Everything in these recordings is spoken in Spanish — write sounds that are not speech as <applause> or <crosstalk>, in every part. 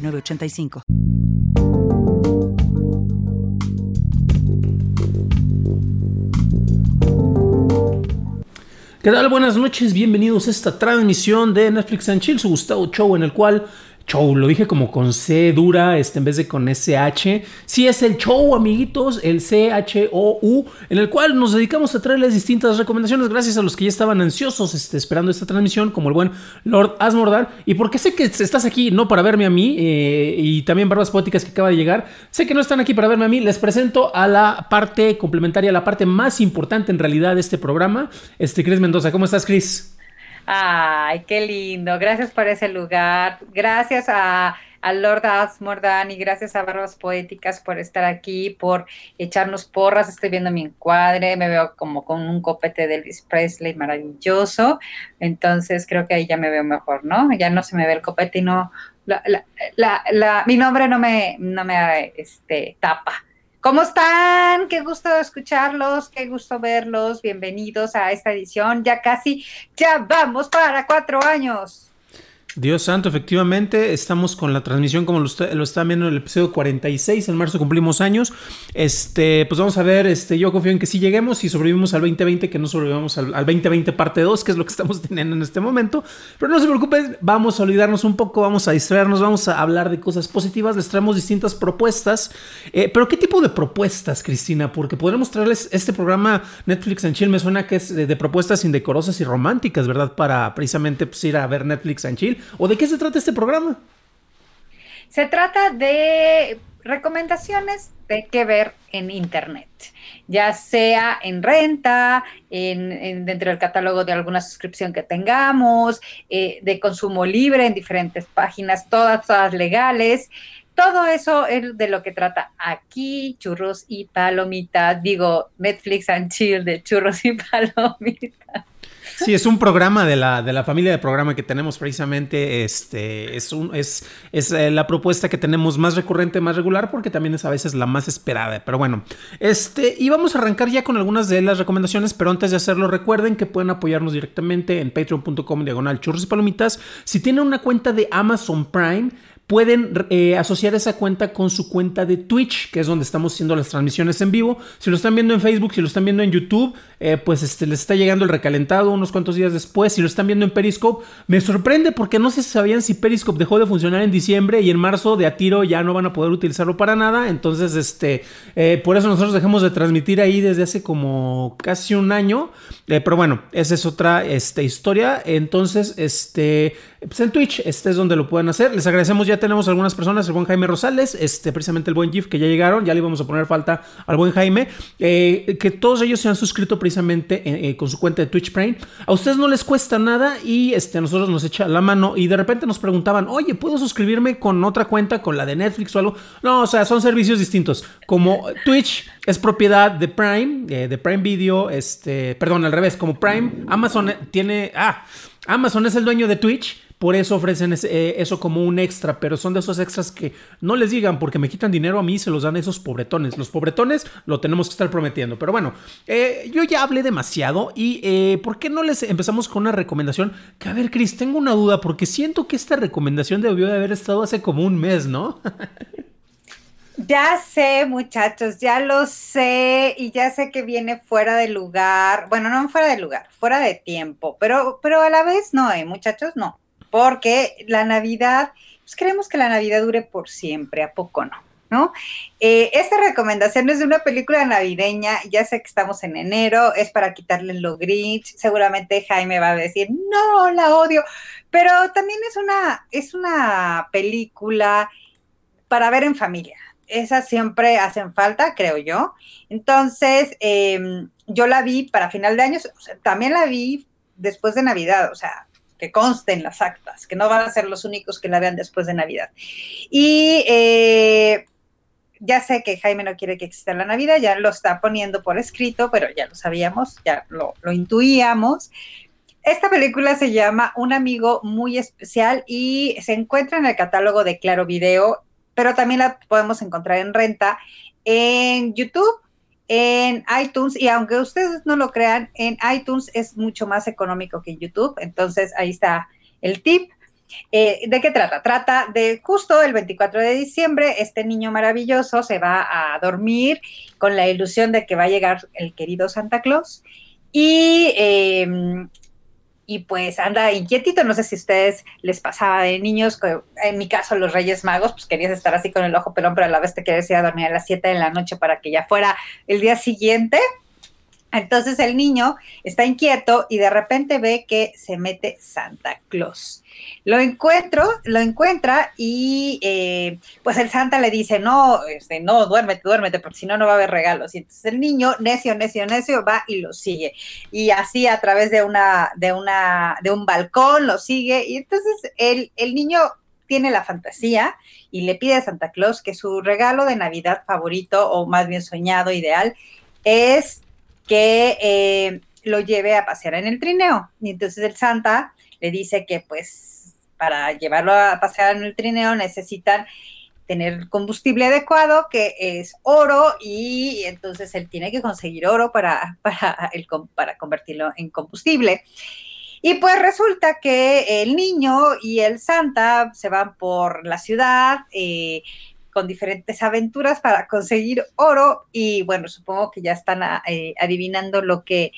985. ¿Qué tal? Buenas noches, bienvenidos a esta transmisión de Netflix and Chill, su Gustavo Show, en el cual show, lo dije como con C dura este, en vez de con SH. Sí es el show, amiguitos, el C-H-O-U, en el cual nos dedicamos a traerles distintas recomendaciones gracias a los que ya estaban ansiosos este, esperando esta transmisión, como el buen Lord Asmordar. Y porque sé que estás aquí no para verme a mí, eh, y también Barbas Poéticas que acaba de llegar, sé que no están aquí para verme a mí, les presento a la parte complementaria, la parte más importante en realidad de este programa, este Chris Mendoza. ¿Cómo estás, Chris? Ay, qué lindo. Gracias por ese lugar. Gracias a, Lord Asmordan y gracias a Barbas Poéticas por estar aquí, por echarnos porras. Estoy viendo mi encuadre, me veo como con un copete de Elvis Presley maravilloso. Entonces creo que ahí ya me veo mejor, ¿no? Ya no se me ve el copete y no. mi nombre no me, no me este, tapa. ¿Cómo están? Qué gusto escucharlos, qué gusto verlos. Bienvenidos a esta edición. Ya casi, ya vamos para cuatro años. Dios santo, efectivamente, estamos con la transmisión como lo, están viendo en el episodio 46, en marzo cumplimos años. Este, pues vamos a ver, este, yo confío en que sí lleguemos y sobrevivimos al 2020, que no sobrevivamos al, 2020 parte 2, que es lo que estamos <laughs> teniendo en este momento. Pero no se preocupen, vamos a olvidarnos un poco, vamos a distraernos, vamos a hablar de cosas positivas, les traemos distintas propuestas. Eh, pero ¿qué tipo de propuestas, Cristina? Porque podremos traerles este programa Netflix en Chill, me suena que es de, propuestas indecorosas y románticas, ¿verdad? Para precisamente pues, ir a ver Netflix en Chill. ¿O de qué se trata este programa? Se trata de recomendaciones de qué ver en Internet, ya sea en renta, en, dentro del catálogo de alguna suscripción que tengamos, eh, de consumo libre en diferentes páginas, todas, todas legales. Todo eso es de lo que trata aquí, churros y palomitas. Digo, Netflix and chill de churros y <laughs> palomitas. Sí, es un programa de la, de la familia de programa que tenemos precisamente. Este, es, un, es, es eh, la propuesta que tenemos más recurrente, más regular, porque también es a veces la más esperada. Pero bueno, este, y vamos a arrancar ya con algunas de las recomendaciones, pero antes de hacerlo, recuerden que pueden apoyarnos directamente en patreon.com diagonal churros y palomitas. Si tienen una cuenta de Amazon Prime, pueden eh, asociar esa cuenta con su cuenta de Twitch, que es donde estamos haciendo las transmisiones en vivo. Si lo están viendo en Facebook, si lo están viendo en YouTube, eh, pues este, les está llegando el recalentado unos cuantos días después. Si lo están viendo en Periscope, me sorprende porque no si sabían si Periscope dejó de funcionar en diciembre y en marzo de a tiro ya no van a poder utilizarlo para nada. Entonces, este, eh, por eso nosotros dejamos de transmitir ahí desde hace como casi un año. pero bueno, esa es otra este, historia. Entonces, este, pues en Twitch, este es donde lo pueden hacer. Les agradecemos ya tenemos algunas personas, el buen Jaime Rosales, este, precisamente el buen GIF que ya llegaron, ya le íbamos a poner falta al buen Jaime, eh, que todos ellos se han suscrito precisamente eh, eh, con su cuenta de Twitch Prime. A ustedes no les cuesta nada y este, a nosotros nos echa la mano y de repente nos preguntaban, oye, ¿puedo suscribirme con otra cuenta, con la de Netflix o algo? No, o sea, son servicios distintos. Como Twitch es propiedad de Prime, de Prime Video, este, perdón, al revés, como Prime, Amazon tiene, ah, Amazon es el dueño de Twitch por eso ofrecen eh, eso como un extra, pero son de esos extras que no les digan porque me quitan dinero a mí y se los dan esos pobretones. Los pobretones lo tenemos que estar prometiendo. Pero bueno, eh, yo ya hablé demasiado y eh, ¿por qué no les empezamos con una recomendación? Que a ver, Chris, tengo una duda porque siento que esta recomendación debió de haber estado hace como un mes, ¿no? <laughs> Ya sé, muchachos, ya lo sé y ya sé que viene fuera de lugar. Bueno, no fuera de lugar, fuera de tiempo, pero, pero a la vez no, ¿eh, muchachos? No porque la Navidad, pues queremos que la Navidad dure por siempre, ¿a poco no? ¿No? Eh, esta recomendación es de una película navideña, ya sé que estamos en enero, es para quitarle lo Grinch, seguramente Jaime va a decir, no, la odio, pero también es una, es una película para ver en familia, esas siempre hacen falta, creo yo. Entonces, em, yo la vi para final de año, también la vi después de Navidad, o sea, que conste en las actas, que no van a ser los únicos que la vean después de Navidad. Y eh, ya sé que Jaime no quiere que exista la Navidad, ya lo está poniendo por escrito, pero ya lo sabíamos, ya lo, lo intuíamos. Esta película se llama Un amigo muy especial y se encuentra en el catálogo de Claro Video, pero también la podemos encontrar en renta en YouTube, en iTunes, y aunque ustedes no lo crean, en iTunes es mucho más económico que en YouTube, entonces ahí está el tip. Eh, ¿De qué trata? Trata de justo el 24 de diciembre, este niño maravilloso se va a dormir con la ilusión de que va a llegar el querido Santa Claus y eh, y pues anda inquietito. No sé si a ustedes les pasaba de niños, en mi caso los Reyes Magos, pues querías estar así con el ojo pelón, pero a la vez te querías ir a dormir a las 7 de la noche para que ya fuera el día siguiente. Entonces el niño está inquieto y de repente ve que se mete Santa Claus. Lo encuentro, lo encuentra y eh, pues el Santa le dice, no, este, no, duérmete, duérmete, porque si no, no va a haber regalos. Y entonces el niño, necio, necio, necio, va y lo sigue. Y así a través de una, de una, de un balcón lo sigue. Y entonces el, el niño tiene la fantasía y le pide a Santa Claus que su regalo de Navidad favorito, o más bien soñado, ideal, es que eh, lo lleve a pasear en el trineo. Y entonces el Santa le dice que pues para llevarlo a pasear en el trineo necesitan tener combustible adecuado, que es oro, y entonces él tiene que conseguir oro para, <laughs> para, el, para convertirlo en combustible. Y pues resulta que el niño y el Santa se van por la ciudad, eh, con diferentes aventuras para conseguir oro y bueno, supongo que ya están ah, eh, adivinando lo que,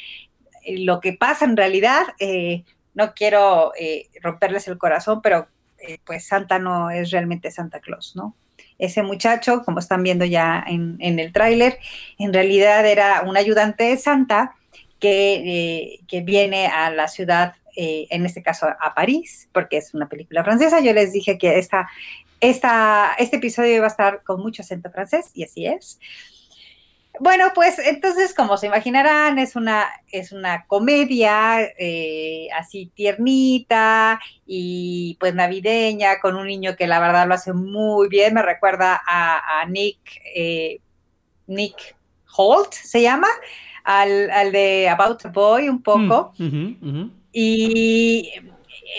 eh, lo que pasa en realidad. Eh, no quiero romperles el corazón, pero pues Santa no es realmente Santa Claus, ¿no? Ese muchacho, como están viendo ya en, en el tráiler, en realidad era un ayudante de Santa que, que viene a la ciudad en este caso a París, porque es una película francesa. Yo les dije que esta esta, este episodio va a estar con mucho acento francés y así es. Bueno, pues entonces, como se imaginarán, es una, es una comedia eh, así tiernita y pues navideña con un niño que la verdad lo hace muy bien. Me recuerda a, Nick, eh, Nick Holt, se llama, al, de About a Boy un poco. Mm, y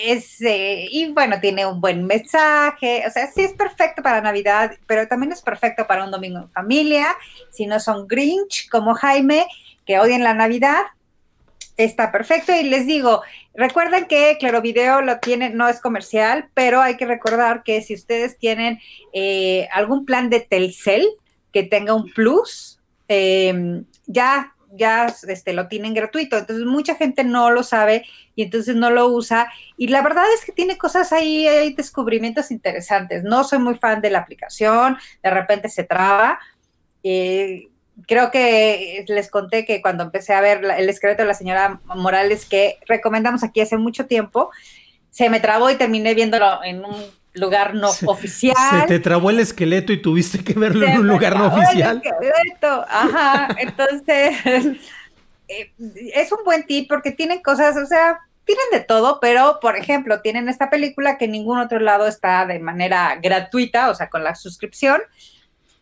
es, eh, y bueno, tiene un buen mensaje, o sea, sí es perfecto para Navidad, pero también es perfecto para un domingo en familia, si no son Grinch como Jaime, que odian la Navidad, está perfecto. Y les digo, recuerden que Claro Video lo tiene, no es comercial, pero hay que recordar que si ustedes tienen eh, algún plan de Telcel que tenga un plus, eh, ya ya este, lo tienen gratuito. Entonces mucha gente no lo sabe y entonces no lo usa. Y la verdad es que tiene cosas ahí, hay descubrimientos interesantes. No soy muy fan de la aplicación, de repente se traba. Eh, creo que les conté que cuando empecé a ver el esqueleto de la señora Morales, que recomendamos aquí hace mucho tiempo, se me trabó y terminé viéndolo en un lugar no oficial. Se te trabó el esqueleto y tuviste que verlo en un lugar no oficial. Ajá, entonces <laughs> eh, es un buen tip porque tienen cosas, o sea, tienen de todo, pero por ejemplo, tienen esta película que en ningún otro lado está de manera gratuita, o sea, con la suscripción.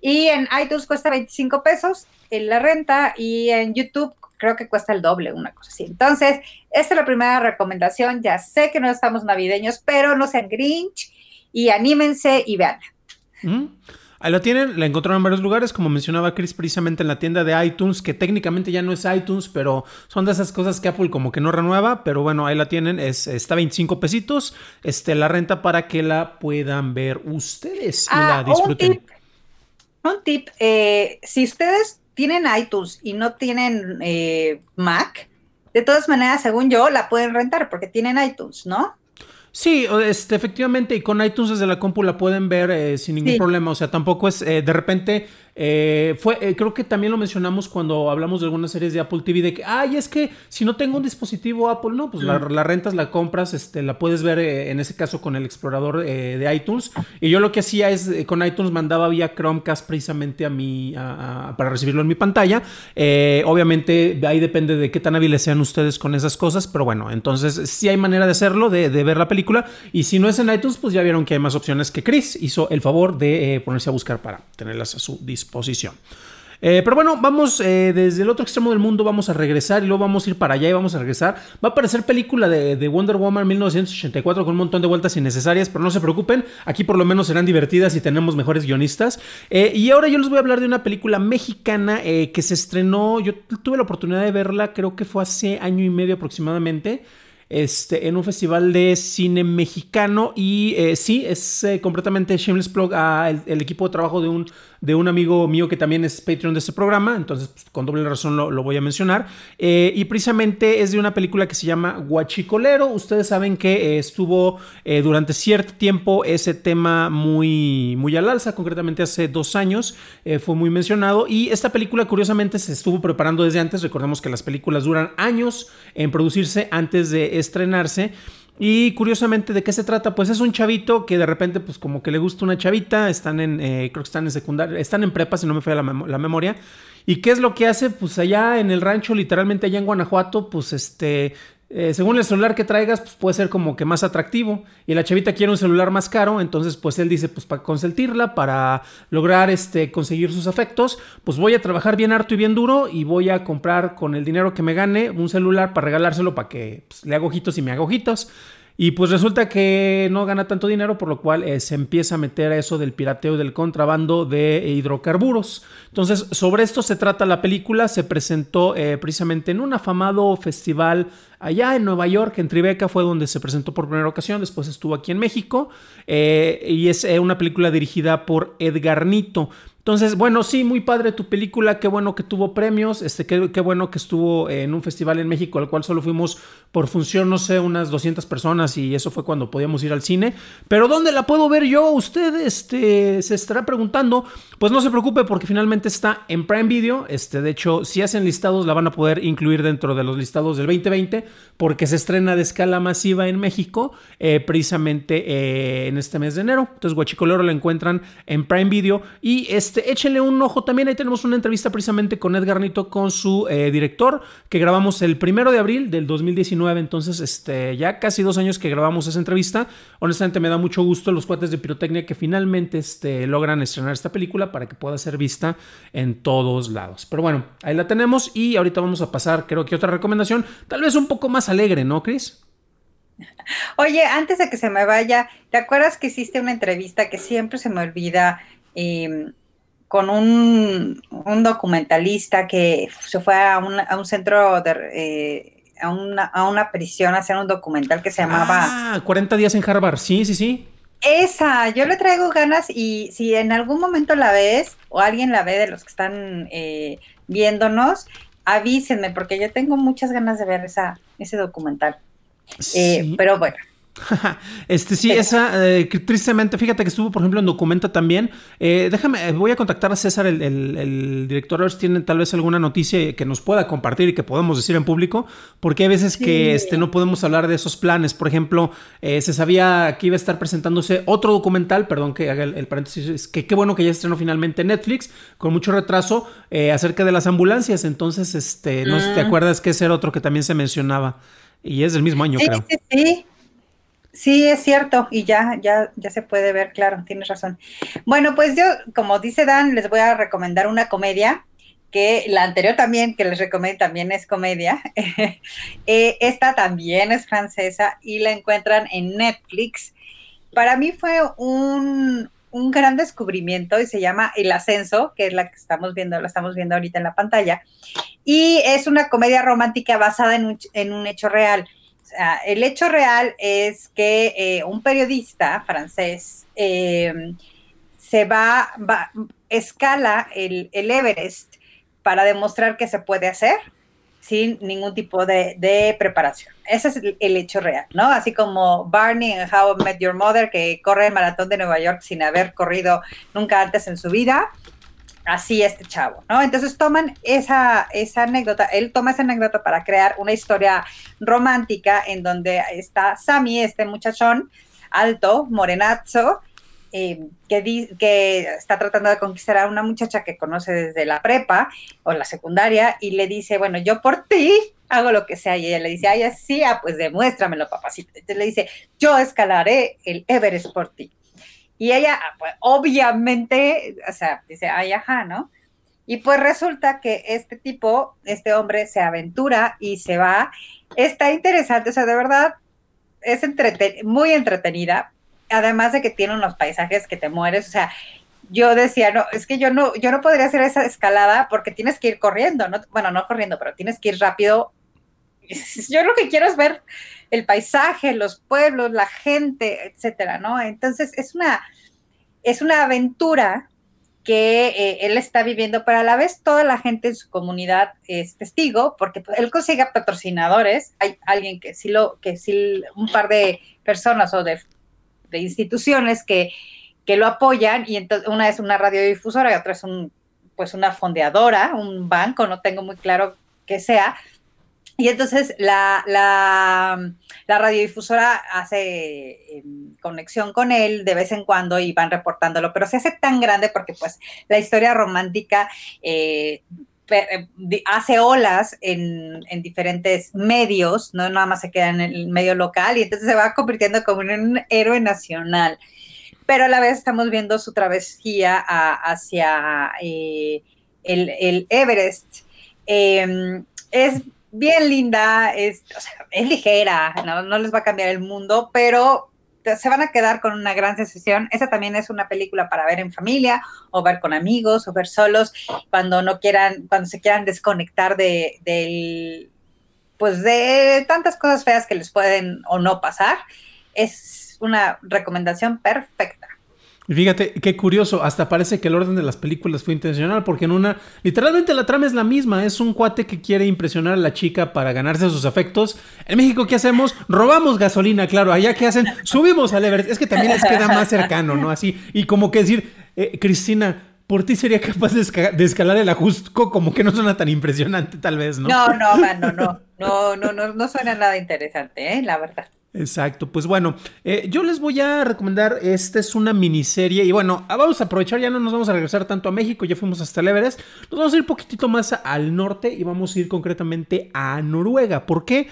Y en iTunes cuesta 25 pesos en la renta y en YouTube creo que cuesta el doble, una cosa así. Entonces, esta es la primera recomendación. Ya sé que no estamos navideños, pero no sean Grinch y anímense y vean. Mm. Ahí lo tienen, la encontraron en varios lugares, como mencionaba Chris, precisamente en la tienda de iTunes, que técnicamente ya no es iTunes, pero son de esas cosas que Apple como que no renueva, pero bueno, ahí la tienen, es, está 25 pesitos, este, la renta para que la puedan ver ustedes y la ah, disfruten. Un tip, eh, si ustedes tienen iTunes y no tienen eh, Mac, de todas maneras, según yo, la pueden rentar porque tienen iTunes, ¿no? Sí, este, efectivamente, y con iTunes desde la compu la pueden ver eh, sin ningún problema. O sea, tampoco es, eh, de repente, Eh, fue, eh, creo que también lo mencionamos cuando hablamos de algunas series de Apple TV, de que, ay, es que si no tengo un dispositivo Apple, no, pues la, rentas, la compras, este, la puedes ver eh, en ese caso con el explorador de iTunes. Y yo lo que hacía es, con iTunes mandaba vía Chromecast precisamente a mí, para recibirlo en mi pantalla. obviamente ahí depende de qué tan hábiles sean ustedes con esas cosas, pero bueno, entonces sí hay manera de hacerlo, de, de ver la película. Y si no es en iTunes, pues ya vieron que hay más opciones que Chris hizo el favor de ponerse a buscar para tenerlas a su disposición posición. Eh, pero bueno, vamos eh, desde el otro extremo del mundo, vamos a regresar y luego vamos a ir para allá y vamos a regresar. Va a aparecer película de, Wonder Woman 1984 con un montón de vueltas innecesarias, pero no se preocupen, aquí por lo menos serán divertidas y tenemos mejores guionistas. Eh, y ahora yo les voy a hablar de una película mexicana que se estrenó, yo tuve la oportunidad de verla, creo que fue hace año y medio aproximadamente este, en un festival de cine mexicano. Y sí, es completamente shameless plug a el, equipo de trabajo de un, de un amigo mío que también es Patreon de este programa. Entonces, pues, con doble razón lo, voy a mencionar. Eh, y precisamente es de una película que se llama Guachicolero. Ustedes saben que estuvo durante cierto tiempo ese tema muy, muy al alza, concretamente hace dos años. fue muy mencionado. Y esta película, curiosamente, se estuvo preparando desde antes. Recordemos que las películas duran años en producirse antes de estrenarse. Y curiosamente, ¿de qué se trata? Pues es un chavito que de repente, pues como que le gusta una chavita, están en, eh, creo que están en secundaria, están en prepa, si no me falla la, la, memoria. ¿Y qué es lo que hace? Pues allá en el rancho, literalmente allá en Guanajuato, pues este, eh, según el celular que traigas, pues puede ser como que más atractivo. Y la chavita quiere un celular más caro, entonces pues él dice, pues para consentirla, para lograr este, conseguir sus afectos, pues voy a trabajar bien harto y bien duro y voy a comprar con el dinero que me gane un celular para regalárselo para que pues, le haga ojitos y me haga ojitos. Y pues resulta que no gana tanto dinero, por lo cual eh, se empieza a meter a eso del pirateo y del contrabando de hidrocarburos. Entonces, sobre esto se trata la película. Se presentó eh, precisamente en un afamado festival allá en Nueva York, en Tribeca, fue donde se presentó por primera ocasión. Después estuvo aquí en México. Eh, y es una película dirigida por Edgar Nito. Entonces, bueno, sí, muy padre tu película, qué bueno que tuvo premios, este, qué, bueno que estuvo en un festival en México, al cual solo fuimos por función, no sé, unas 200 personas y eso fue cuando podíamos ir al cine. Pero ¿dónde la puedo ver yo? Usted este, se estará preguntando. Pues no se preocupe porque finalmente está en Prime Video. Este, de hecho, si hacen listados la van a poder incluir dentro de los listados del 2020 porque se estrena de escala masiva en México eh, precisamente eh, en este mes de enero. Entonces, Guachicolero la encuentran en Prime Video y este este, échenle un ojo también. Ahí tenemos una entrevista precisamente con Edgar Nito, con su eh, director, que grabamos el primero de abril del 2019. Entonces, este, ya casi dos años que grabamos esa entrevista. Honestamente, me da mucho gusto los cuates de pirotecnia que finalmente este, logran estrenar esta película para que pueda ser vista en todos lados. Pero bueno, ahí la tenemos y ahorita vamos a pasar, creo que otra recomendación, tal vez un poco más alegre, ¿no, Chris? Oye, antes de que se me vaya, ¿te acuerdas que hiciste una entrevista que siempre se me olvida? Eh, con un, documentalista que se fue a un, a un centro de... Eh, a una, a una, prisión a hacer un documental que se llamaba... Ah, 40 días en Harvard, sí, sí, sí. Esa, yo le traigo ganas y si en algún momento la ves o alguien la ve de los que están eh, viéndonos, avísenme porque yo tengo muchas ganas de ver esa, ese documental. Eh, pero bueno, <laughs> este sí, esa, eh, tristemente, fíjate que estuvo, por ejemplo, en Documenta también. Eh, déjame, eh, voy a contactar a César, el, director, a ver si tiene tal vez alguna noticia que nos pueda compartir y que podamos decir en público, porque hay veces que este, no podemos hablar de esos planes. Por ejemplo, se sabía que iba a estar presentándose otro documental, perdón que haga el, paréntesis, que qué bueno que ya estrenó finalmente Netflix, con mucho retraso, acerca de las ambulancias. Entonces, este, no sé si te ah. acuerdas que ese era otro que también se mencionaba. Y es del mismo año, creo. Sí, sí. Sí, es cierto, y ya, ya, ya se puede ver, claro, tienes razón. Bueno, pues yo, como dice Dan, les voy a recomendar una comedia, que la anterior también, que les recomiendo, también es comedia. <laughs> Eh, esta también es francesa y la encuentran en Netflix. Para mí fue un, un gran descubrimiento y se llama El Ascenso, que es la que estamos viendo, la estamos viendo ahorita en la pantalla. Y es una comedia romántica basada en un, en un hecho real el hecho real es que eh, un periodista francés eh, se va, escala el, Everest para demostrar que se puede hacer sin ningún tipo de, preparación. Ese es el, hecho real, ¿no? Así como Barney en How I Met Your Mother, que corre el maratón de Nueva York sin haber corrido nunca antes en su vida. Así este chavo, ¿no? Entonces toman esa, esa anécdota, él toma esa anécdota para crear una historia romántica en donde está Sammy, este muchachón alto, morenazo, eh, que, que está tratando de conquistar a una muchacha que conoce desde la prepa o la secundaria y le dice, bueno, yo por ti hago lo que sea. Y ella le dice, ay, así, ah, pues demuéstramelo, papacito. Entonces le dice, yo escalaré el Everest por ti. Y ella, ah, pues, obviamente, o sea, dice, ay, ajá, ¿no? Y pues resulta que este tipo, este hombre, se aventura y se va. Está interesante, o sea, de verdad, es muy entretenida, además de que tiene unos paisajes que te mueres, o sea, yo decía, no, es que yo no, yo no podría hacer esa escalada porque tienes que ir corriendo, ¿no? Bueno, no corriendo, pero tienes que ir rápido. <laughs> Yo lo que quiero es ver el paisaje, los pueblos, la gente, etcétera, ¿no? Entonces es una, es una aventura que eh, él está viviendo, pero a la vez toda la gente en su comunidad es testigo, porque él consigue patrocinadores, hay alguien que sí lo, que sí, un par de personas o de, de instituciones que, que lo apoyan, y entonces una es una radiodifusora y otra es un, pues una fondeadora, un banco, no tengo muy claro qué sea, y entonces la, la, radiodifusora hace em, conexión con él de vez en cuando y van reportándolo, pero se hace tan grande porque pues la historia romántica eh, eh, hace olas en, en, diferentes medios, no nada más se queda en el medio local y entonces se va convirtiendo como en un héroe nacional. Pero a la vez estamos viendo su travesía hacia eh, el, el, Everest. Em, es bien linda, es, es ligera, ¿no? les va a cambiar el mundo, pero se van a quedar con una gran sensación. Esa también es una película para ver en familia o ver con amigos o ver solos cuando no quieran, cuando se quieran desconectar de, del, pues de tantas cosas feas que les pueden o no pasar. Es una recomendación perfecta. Y fíjate, qué curioso, hasta parece que el orden de las películas fue intencional, porque en una, literalmente la trama es la misma, es un cuate que quiere impresionar a la chica para ganarse sus afectos. En México, ¿qué hacemos? Robamos gasolina, claro, allá ¿qué hacen? Subimos al Everest, es que también les queda más cercano, ¿no? Así, y como que decir, eh, Cristina, por ti sería capaz de, escalar el Ajusco, como que no suena tan impresionante, tal vez, ¿no? No, no, no, no, no, no, no, no suena nada interesante, ¿eh? La verdad. Exacto, pues bueno, eh, yo les voy a recomendar, esta es una miniserie y bueno, ah, vamos a aprovechar, ya no nos vamos a regresar tanto a México, ya fuimos hasta el Everest, nos vamos a ir poquitito más al norte y vamos a ir concretamente a Noruega, ¿por qué?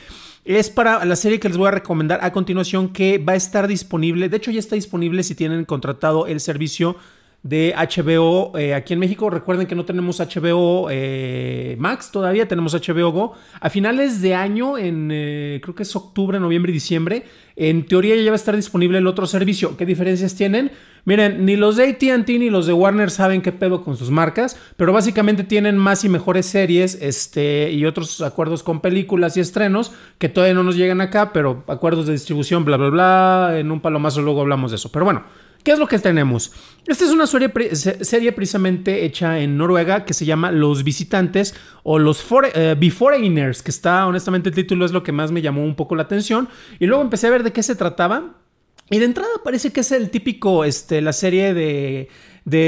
Es para la serie que les voy a recomendar a continuación que va a estar disponible, de hecho ya está disponible si tienen contratado el servicio de HBO eh, aquí en México. Recuerden que no tenemos HBO eh, Max todavía, tenemos HBO Go. A finales de año, en eh, creo que es octubre, noviembre diciembre, en teoría ya va a estar disponible el otro servicio. ¿Qué diferencias tienen? Miren, ni los de ATT ni los de Warner saben qué pedo con sus marcas, pero básicamente tienen más y mejores series este, y otros acuerdos con películas y estrenos que todavía no nos llegan acá, pero acuerdos de distribución, bla, bla, bla. En un palomazo luego hablamos de eso. Pero bueno. ¿Qué es lo que tenemos? Esta es una serie, serie precisamente hecha en Noruega que se llama Los Visitantes o Los eh, Beforeigners, que está, honestamente, el título es lo que más me llamó un poco la atención. Y luego empecé a ver de qué se trataba. Y de entrada parece que es el típico, este, la serie de,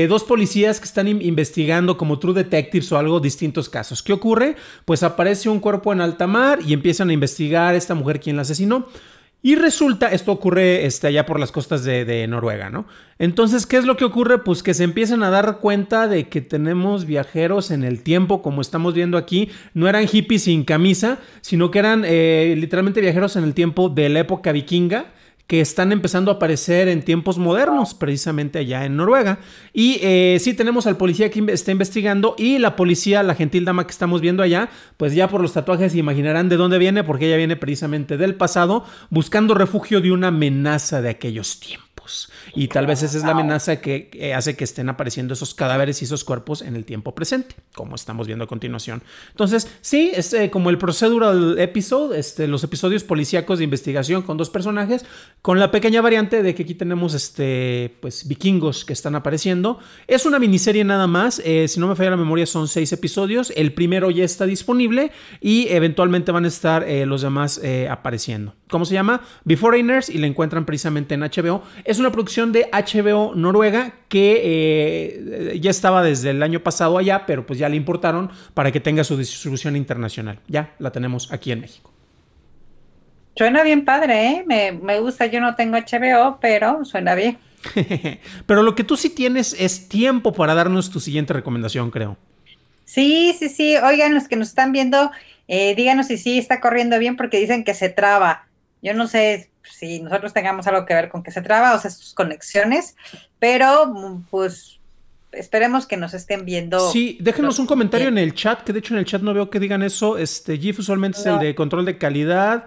dos policías que están investigando como True Detectives o algo distintos casos. ¿Qué ocurre? Pues aparece un cuerpo en alta mar y empiezan a investigar esta mujer quien la asesinó. Y resulta, esto ocurre este, allá por las costas de, Noruega, ¿no? Entonces, ¿qué es lo que ocurre? Pues que se empiezan a dar cuenta de que tenemos viajeros en el tiempo, como estamos viendo aquí, no eran hippies sin camisa, sino que eran eh, literalmente viajeros en el tiempo de la época vikinga que están empezando a aparecer en tiempos modernos, precisamente allá en Noruega. Y eh, sí tenemos al policía que está investigando y la policía, la gentil dama que estamos viendo allá, pues ya por los tatuajes se imaginarán de dónde viene, porque ella viene precisamente del pasado, buscando refugio de una amenaza de aquellos tiempos. Y tal vez esa es la amenaza que hace que estén apareciendo esos cadáveres y esos cuerpos en el tiempo presente, como estamos viendo a continuación. Entonces, sí, es eh, como el procedural episode, este, los episodios policíacos de investigación con dos personajes, con la pequeña variante de que aquí tenemos este, pues, vikingos que están apareciendo. Es una miniserie nada más, eh, si no me falla la memoria son seis episodios, el primero ya está disponible y eventualmente van a estar eh, los demás apareciendo. ¿Cómo se llama? Beforeigners y la encuentran precisamente en HBO. Es una producción de HBO Noruega que eh, ya estaba desde el año pasado allá, pero pues ya le importaron para que tenga su distribución internacional. Ya la tenemos aquí en México. Suena bien padre, ¿eh? Me, me gusta, yo no tengo HBO, pero suena bien. <laughs> pero lo que tú sí tienes es tiempo para darnos tu siguiente recomendación, creo. Sí, sí, sí. Oigan, los que nos están viendo, eh, díganos si sí está corriendo bien porque dicen que se traba. Yo no sé si nosotros tengamos algo que ver con que se traba o sea, sus conexiones, pero pues esperemos que nos estén viendo. Sí, déjenos un comentario en el chat, que de hecho en el chat no veo que digan eso. Este, GIF usualmente es el de control de calidad.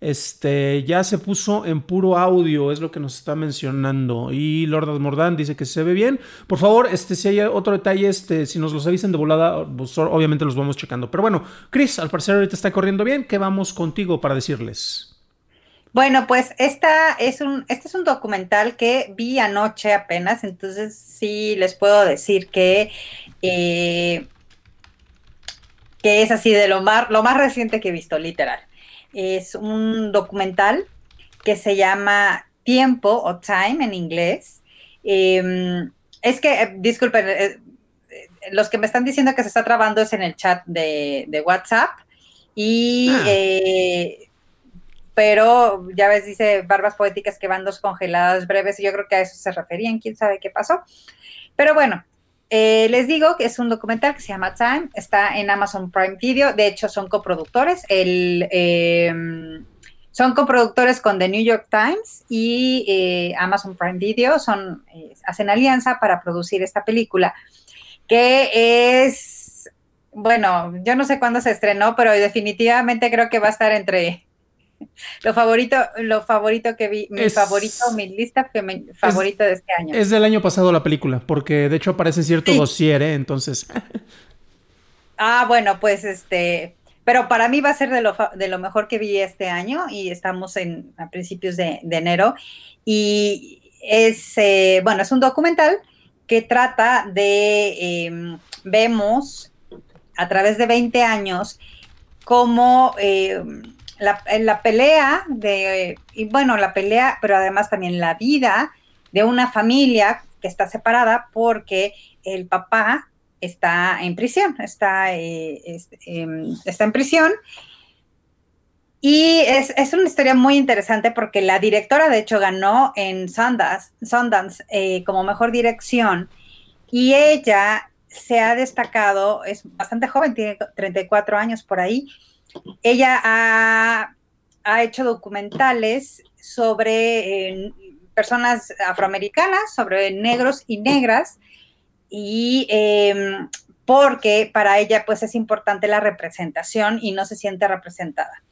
Este ya se puso en puro audio, es lo que nos está mencionando. Y Lord Mordán dice que se ve bien. Por favor, este, si hay otro detalle, este, si nos los avisen de volada, pues, obviamente los vamos checando. Pero bueno, Chris, al parecer ahorita está corriendo bien. ¿Qué vamos contigo para decirles? Bueno, pues esta es un, este es un documental que vi anoche apenas, entonces sí les puedo decir que, eh, que es así de lo más, lo más reciente que he visto, literal es un documental que se llama Tiempo o Time en inglés. Em, es que, eh, disculpen, eh, eh, los que me están diciendo que se está trabando es en el chat de, WhatsApp. Y, ah. Pero ya ves, dice Barbas Poéticas que van dos congeladas breves, y yo creo que a eso se referían, quién sabe qué pasó. Pero bueno, eh, les digo que es un documental que se llama Time, está en Amazon Prime Video, de hecho son coproductores, el, em, son coproductores con The New York Times y eh, Amazon Prime Video, son, eh, hacen alianza para producir esta película, que es, bueno, yo no sé cuándo se estrenó, pero definitivamente creo que va a estar entre lo favorito, lo favorito que vi, mi favorito, mi lista favorita de este año. Es del año pasado la película, porque de hecho aparece cierto dossier, ¿eh? entonces. ah, bueno, pues este, pero para mí va a ser de lo, de lo mejor que vi este año y estamos en, a principios de, enero. Y es, eh, bueno, es un documental que trata de, em, vemos a través de 20 años cómo em, la, la pelea de, y bueno, la pelea, pero además también la vida de una familia que está separada porque el papá está en prisión, está, eh, em, está en prisión. Y es, una historia muy interesante porque la directora, de hecho, ganó en Sundance, Sundance eh, como mejor dirección y ella se ha destacado, es bastante joven, tiene 34 años por ahí, ella ha, hecho documentales sobre eh, personas afroamericanas, sobre negros y negras, y em, porque para ella pues es importante la representación y no se siente representada.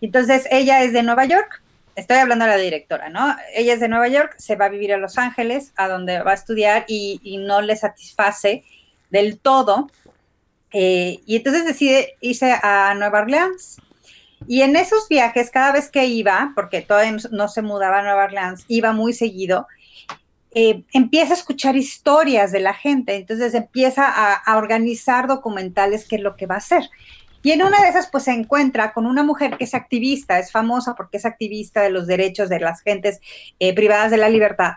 Entonces, ella es de Nueva York, estoy hablando de la directora, ¿no? Ella es de Nueva York, se va a vivir a Los Ángeles, a donde va a estudiar y, y no le satisface del todo eh, y entonces decide irse a Nueva Orleans. Y en esos viajes, cada vez que iba, porque todavía no se mudaba a Nueva Orleans, iba muy seguido, eh, empieza a escuchar historias de la gente, entonces empieza a, organizar documentales, qué es lo que va a hacer. Y en una de esas, pues se encuentra con una mujer que es activista, es famosa porque es activista de los derechos de las gentes eh, privadas de la libertad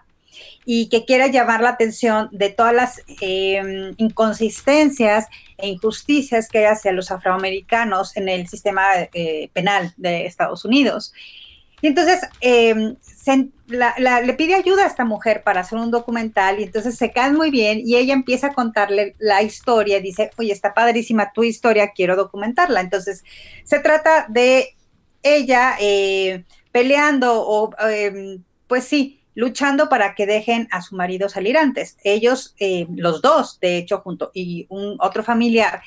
y que quiere llamar la atención de todas las em, inconsistencias e injusticias que hay hacia los afroamericanos en el sistema eh, penal de Estados Unidos. Y entonces em, le pide ayuda a esta mujer para hacer un documental y entonces se caen muy bien y ella empieza a contarle la historia, dice, oye, está padrísima tu historia, quiero documentarla. Entonces se trata de ella eh, peleando o, em, pues sí, luchando para que dejen a su marido salir antes. Ellos, eh, los dos, de hecho, junto y un otro familiar,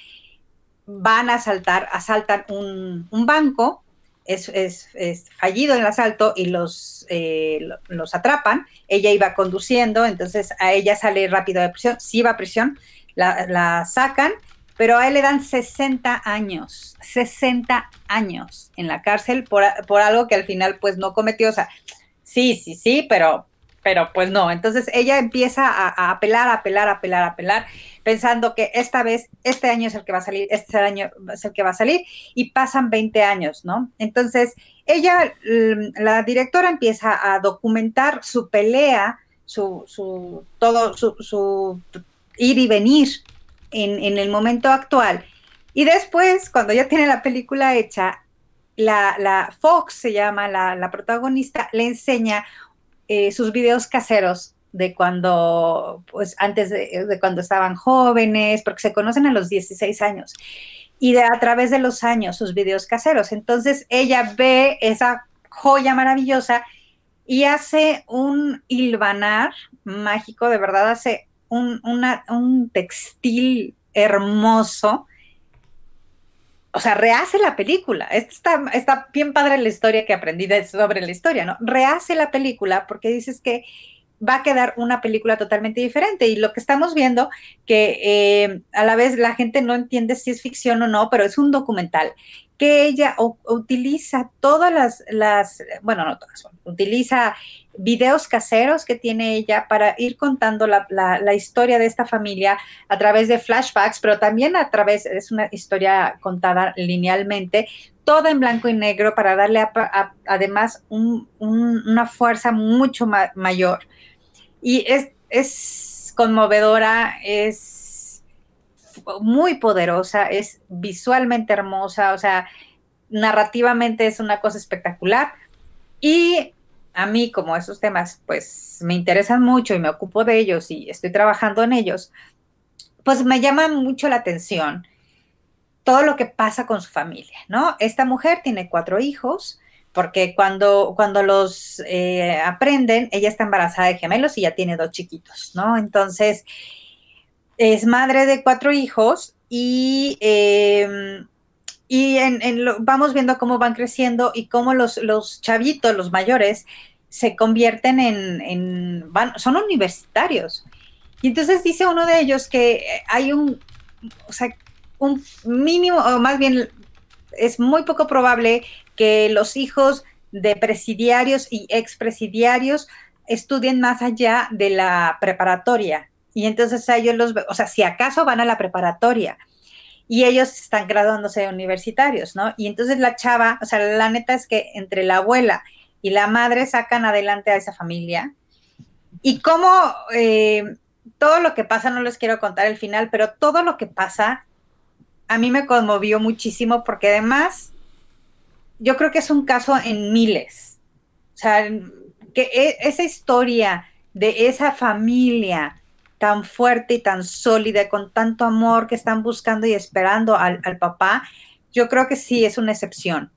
van a asaltar, asaltan un, banco, es, fallido el asalto y los, eh, los atrapan. Ella iba conduciendo, entonces a ella sale rápido de prisión, sí va a prisión, la, la sacan, pero a él le dan 60 años, 60 años en la cárcel por, por algo que al final pues no cometió, o sea, sí, sí, sí, pero, pero pues no. Entonces ella empieza a, apelar, a apelar, apelar, a apelar, pensando que esta vez, este año es el que va a salir, este año es el que va a salir, y pasan 20 años, ¿no? Entonces ella, la directora empieza a documentar su pelea, su, su todo, su, ir y venir en, el momento actual. Y después, cuando ya tiene la película hecha, la, Fox se llama la, protagonista, le enseña eh, sus videos caseros de cuando, pues antes de, cuando estaban jóvenes, porque se conocen a los 16 años y de a través de los años sus videos caseros. Entonces ella ve esa joya maravillosa y hace un hilvanar mágico, de verdad hace un, un textil hermoso. O sea, rehace la película. Está, está bien padre la historia que aprendí sobre la historia, ¿no? Rehace la película porque dices que va a quedar una película totalmente diferente. Y lo que estamos viendo, que eh, a la vez la gente no entiende si es ficción o no, pero es un documental ella utiliza todas las, bueno, no todas, utiliza videos caseros que tiene ella para ir contando la, la, historia de esta familia a través de flashbacks, pero también a través, es una historia contada linealmente, toda en blanco y negro para darle además una fuerza mucho mayor. Y es, es conmovedora, es muy poderosa, es visualmente hermosa, o sea, narrativamente es una cosa espectacular. Y a mí, como esos temas, pues me interesan mucho y me ocupo de ellos y estoy trabajando en ellos, pues me llama mucho la atención todo lo que pasa con su familia, ¿no? Esta mujer tiene cuatro hijos, porque cuando, cuando los eh, aprenden, ella está embarazada de gemelos y ya tiene dos chiquitos, ¿no? Entonces, es madre de cuatro hijos y, em, y en, vamos viendo cómo van creciendo y cómo los, los chavitos, los mayores, se convierten en, son universitarios. Y entonces dice uno de ellos que hay un, o sea, un mínimo, o más bien es muy poco probable que los hijos de presidiarios y expresidiarios estudien más allá de la preparatoria. Y entonces ellos los, o sea, si acaso van a la preparatoria y ellos están graduándose de universitarios, ¿no? Y entonces la chava, o sea, la neta es que entre la abuela y la madre sacan adelante a esa familia. Y cómo eh, todo lo que pasa, no les quiero contar el final, pero todo lo que pasa a mí me conmovió muchísimo porque además yo creo que es un caso en miles. O sea, que e, esa historia de esa familia tan fuerte y tan sólida, con tanto amor que están buscando y esperando al, papá, yo creo que sí es una excepción.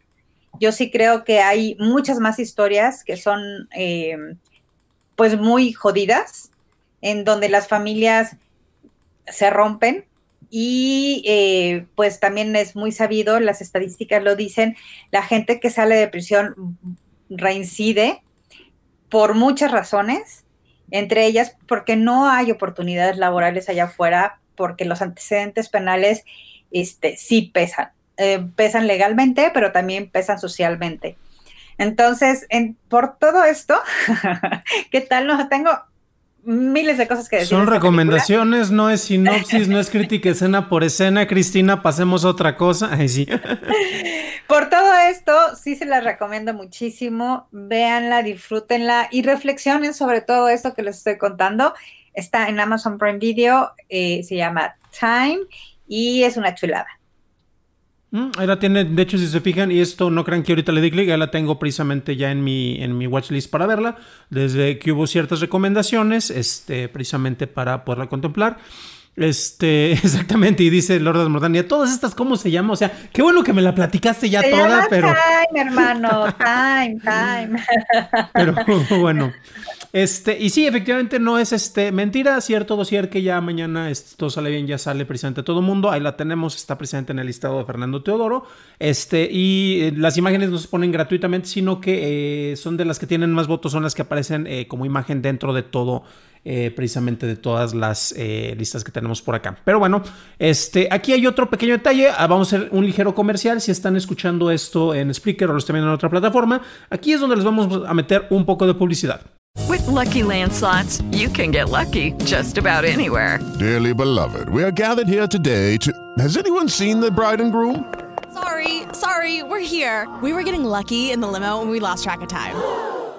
Yo sí creo que hay muchas más historias que son eh, pues muy jodidas, en donde las familias se rompen y eh, pues también es muy sabido, las estadísticas lo dicen, la gente que sale de prisión reincide por muchas razones, entre ellas porque no hay oportunidades laborales allá afuera, porque los antecedentes penales este, sí pesan, eh, pesan legalmente, pero también pesan socialmente. Entonces, por todo esto, <laughs> ¿qué tal? No tengo miles de cosas que decir. Son recomendaciones, no es sinopsis, no es <laughs> crítica escena por escena. Cristina, pasemos a otra cosa. <laughs> sí. Por todo esto, sí se las recomiendo muchísimo. Véanla, disfrútenla y reflexionen sobre todo esto que les estoy contando. Está en Amazon Prime Video, eh, se llama Time y es una chulada. Mm, ahí la tiene, de hecho, si se fijan, y esto no crean que ahorita le di clic, ya la tengo precisamente ya en mi, en mi watchlist para verla, desde que hubo ciertas recomendaciones, este, precisamente para poderla contemplar. Este, <laughs> exactamente, y dice Lord Mordania, todas estas, ¿cómo se llama? O sea, qué bueno que me la platicaste ya toda, pero. Time, hermano, time, time. <laughs> Pero <laughs> bueno. Este, y sí, efectivamente no es este mentira, cierto dossier que ya mañana esto sale bien, ya sale precisamente todo el mundo. Ahí la tenemos, está presente en el listado de Fernando Teodoro. Este, y eh, las imágenes no se ponen gratuitamente, sino que eh, son de las que tienen más votos, son las que aparecen eh, como imagen dentro de todo. Precisamente de todas las listas que tenemos por acá. Pero bueno, este, aquí hay otro pequeño detalle. Ah, vamos a hacer un ligero comercial. Si están escuchando esto en Spreaker o lo están viendo en otra plataforma, aquí es donde les vamos a meter un poco de publicidad. With lucky landslots, you can get lucky just about anywhere. Dearly beloved, we are gathered here today to. Has anyone seen the bride and groom? Sorry, sorry, we're here. We were getting lucky in the limo and we lost track of time.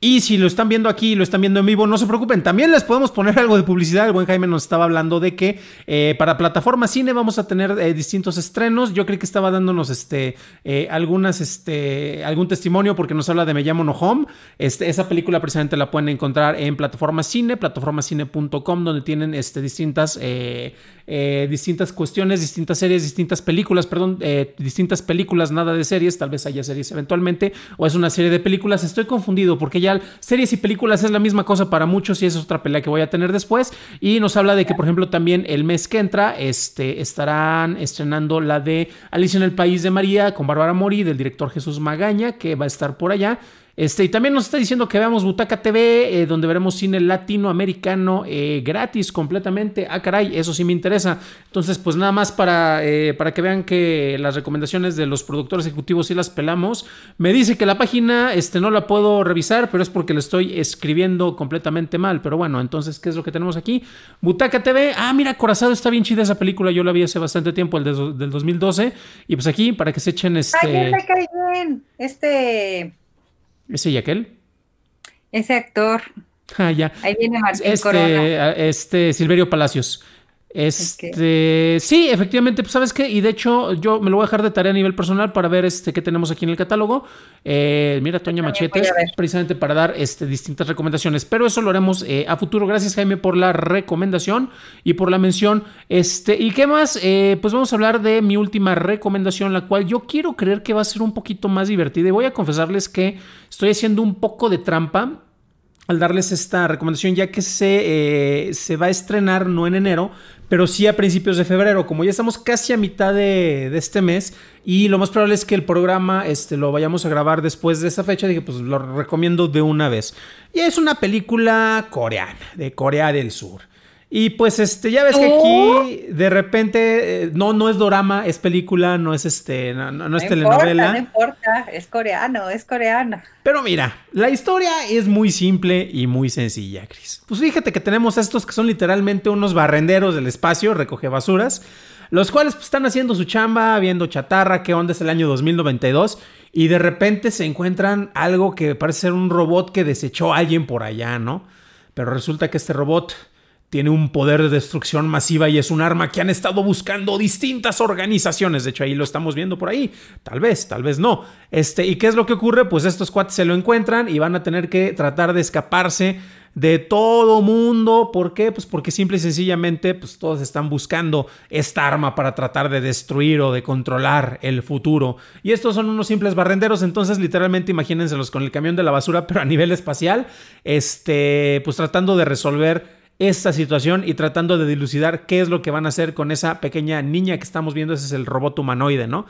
Y si lo están viendo aquí, lo están viendo en vivo, no se preocupen, también les podemos poner algo de publicidad. El buen Jaime nos estaba hablando de que eh, para plataforma cine vamos a tener eh, distintos estrenos. Yo creo que estaba dándonos este, eh, algunas, este, algún testimonio porque nos habla de Me llamo No Home. Este, esa película precisamente la pueden encontrar en plataforma cine, plataformacine.com, donde tienen este, distintas, distintas cuestiones, distintas series, distintas películas, perdón, distintas películas, nada de series, tal vez haya series eventualmente, o es una serie de películas. Estoy confundido porque ya series y películas es la misma cosa para muchos y es otra pelea que voy a tener después. Y nos habla de que, por ejemplo, también el mes que entra este, estarán estrenando la de Alicia en el País de María con Bárbara Mori, del director Jesús Magaña, que va a estar por allá. Este, y también nos está diciendo que veamos Butaca TV, eh, donde veremos cine latinoamericano eh, gratis completamente. Ah, caray, eso sí me interesa. Entonces, pues nada más para, eh, para que vean que las recomendaciones de los productores ejecutivos sí las pelamos. Me dice que la página este, no la puedo revisar, pero es porque le estoy escribiendo completamente mal. Pero bueno, entonces, ¿qué es lo que tenemos aquí? Butaca TV. Ah, mira, Corazado está bien chida esa película. Yo la vi hace bastante tiempo, el del 2012. Y pues aquí, para que se echen este. Ay, cae bien. Este. ¿Ese y aquel? Ese actor. Ah, ya. Ahí viene Martín este, Corona. Este, Silverio Palacios. Este, sí, efectivamente, pues sabes qué, y de hecho yo me lo voy a dejar de tarea a nivel personal para ver este qué tenemos aquí en el catálogo. Eh, mira, Toña Machetes, precisamente para dar este, distintas recomendaciones, pero eso lo haremos eh, a futuro. Gracias Jaime por la recomendación y por la mención. Este, y qué más, eh, pues vamos a hablar de mi última recomendación, la cual yo quiero creer que va a ser un poquito más divertida y voy a confesarles que estoy haciendo un poco de trampa al darles esta recomendación, ya que se, se va a estrenar no en enero, pero sí a principios de febrero. Como ya estamos casi a mitad de, este mes y lo más probable es que el programa este, lo vayamos a grabar después de esa fecha, dije, pues lo recomiendo de una vez. Y es una película coreana, de Corea del Sur. Y pues este, ya ves que aquí de repente eh, no, no es dorama, es película, no es este, no, es telenovela. no importa, es coreano, es coreana. Pero mira, la historia es muy simple y muy sencilla, Chris. Pues fíjate que tenemos a estos que son literalmente unos barrenderos del espacio, recoge basuras, los cuales pues, están haciendo su chamba, viendo chatarra, qué onda es el año 2092, y de repente se encuentran algo que parece ser un robot que desechó a alguien por allá, ¿no? Pero resulta que este robot tiene un poder de destrucción masiva y es un arma que han estado buscando distintas organizaciones. De hecho, ahí lo estamos viendo por ahí. Tal vez, tal vez no. Este, ¿y qué es lo que ocurre? Pues estos cuates se lo encuentran y van a tener que tratar de escaparse de todo mundo. ¿Por qué? Pues porque simple y sencillamente, pues todos están buscando esta arma para tratar de destruir o de controlar el futuro. Y estos son unos simples barrenderos, entonces literalmente imagínenselos con el camión de la basura, <laughs> pero a nivel espacial, este, pues tratando de resolver esta situación y tratando de dilucidar qué es lo que van a hacer con esa pequeña niña que estamos viendo. Ese es el robot humanoide, ¿no?